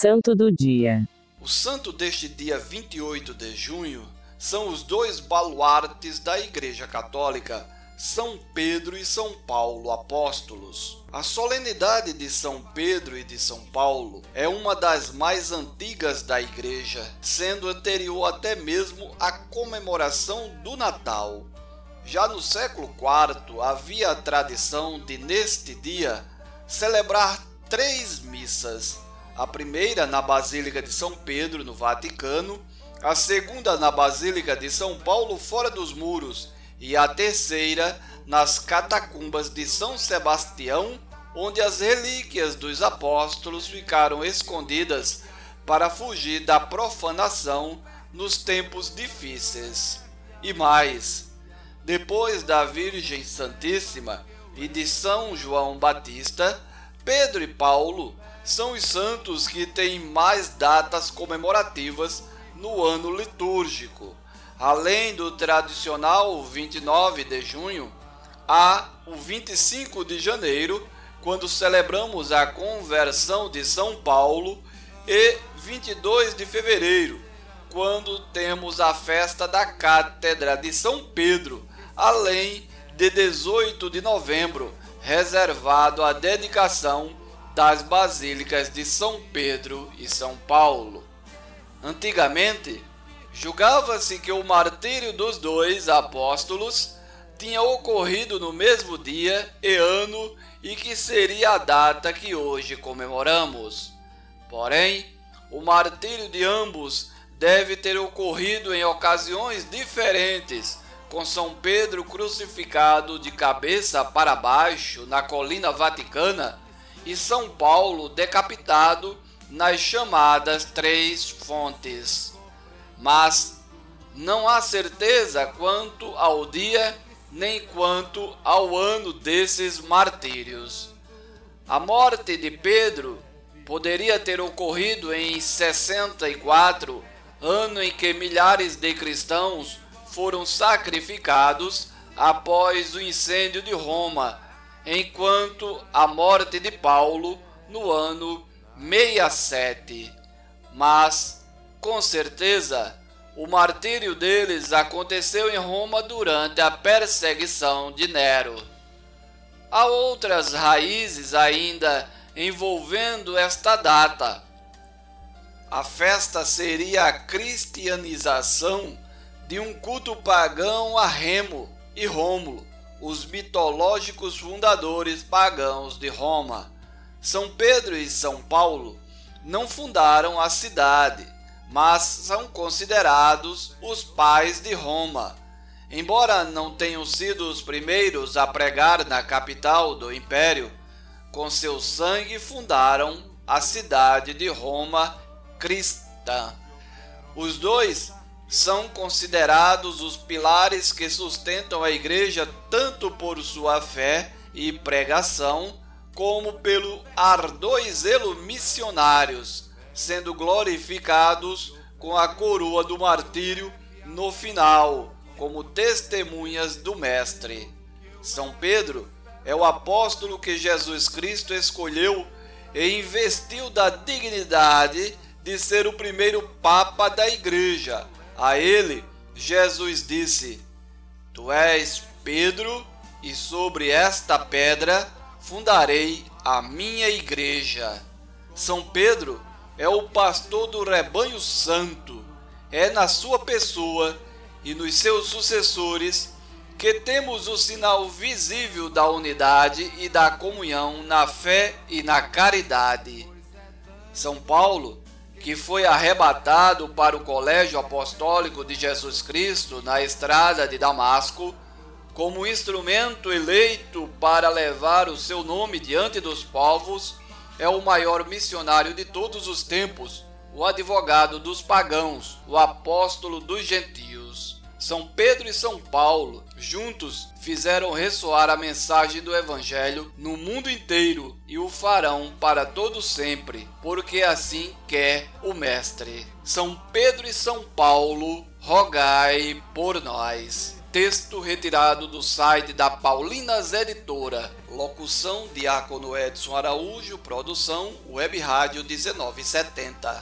Santo do Dia O santo deste dia 28 de junho são os dois baluartes da Igreja Católica, São Pedro e São Paulo apóstolos. A solenidade de São Pedro e de São Paulo é uma das mais antigas da Igreja, sendo anterior até mesmo à comemoração do Natal. Já no século IV havia a tradição de, neste dia, celebrar três missas a primeira na Basílica de São Pedro, no Vaticano, a segunda na Basílica de São Paulo, fora dos muros, e a terceira nas catacumbas de São Sebastião, onde as relíquias dos apóstolos ficaram escondidas para fugir da profanação nos tempos difíceis. E mais, depois da Virgem Santíssima e de São João Batista, Pedro e Paulo são os santos que têm mais datas comemorativas no ano litúrgico. Além do tradicional 29 de junho, há o 25 de janeiro, quando celebramos a conversão de São Paulo, e 22 de fevereiro, quando temos a festa da Cátedra de São Pedro, além de 18 de novembro, reservado à dedicação das basílicas de São Pedro e São Paulo. Antigamente, julgava-se que o martírio dos dois apóstolos tinha ocorrido no mesmo dia e ano e que seria a data que hoje comemoramos. Porém, o martírio de ambos deve ter ocorrido em ocasiões diferentes, com São Pedro crucificado de cabeça para baixo na colina vaticana e São Paulo decapitado nas chamadas três fontes. Mas não há certeza quanto ao dia nem quanto ao ano desses martírios. A morte de Pedro poderia ter ocorrido em 64, ano em que milhares de cristãos foram sacrificados após o incêndio de Roma enquanto a morte de Paulo no ano 67. Mas, com certeza, o martírio deles aconteceu em Roma durante a perseguição de Nero. Há outras raízes ainda envolvendo esta data. A festa seria a cristianização de um culto pagão a Remo e Rômulo, os mitológicos fundadores pagãos de Roma. São Pedro e São Paulo não fundaram a cidade, mas são considerados os pais de Roma. Embora não tenham sido os primeiros a pregar na capital do império, com seu sangue fundaram a cidade de Roma cristã. Os dois são considerados os pilares que sustentam a igreja tanto por sua fé e pregação, como pelo ardor e zelo missionários, sendo glorificados com a coroa do martírio no final, como testemunhas do Mestre. São Pedro é o apóstolo que Jesus Cristo escolheu e investiu da dignidade de ser o primeiro Papa da Igreja a ele, Jesus disse: Tu és Pedro, e sobre esta pedra fundarei a minha igreja. São Pedro é o pastor do rebanho santo. É na sua pessoa e nos seus sucessores que temos o sinal visível da unidade e da comunhão na fé e na caridade. São Paulo que foi arrebatado para o colégio apostólico de Jesus Cristo na estrada de Damasco, como instrumento eleito para levar o seu nome diante dos povos, é o maior missionário de todos os tempos, o advogado dos pagãos, o apóstolo dos gentios. São Pedro e São Paulo, juntos, fizeram ressoar a mensagem do Evangelho no mundo inteiro e o farão para todo sempre, porque assim quer o Mestre. São Pedro e São Paulo, rogai por nós. Texto retirado do site da Paulinas Editora. Locução: Diácono Edson Araújo. Produção: Web Rádio 1970.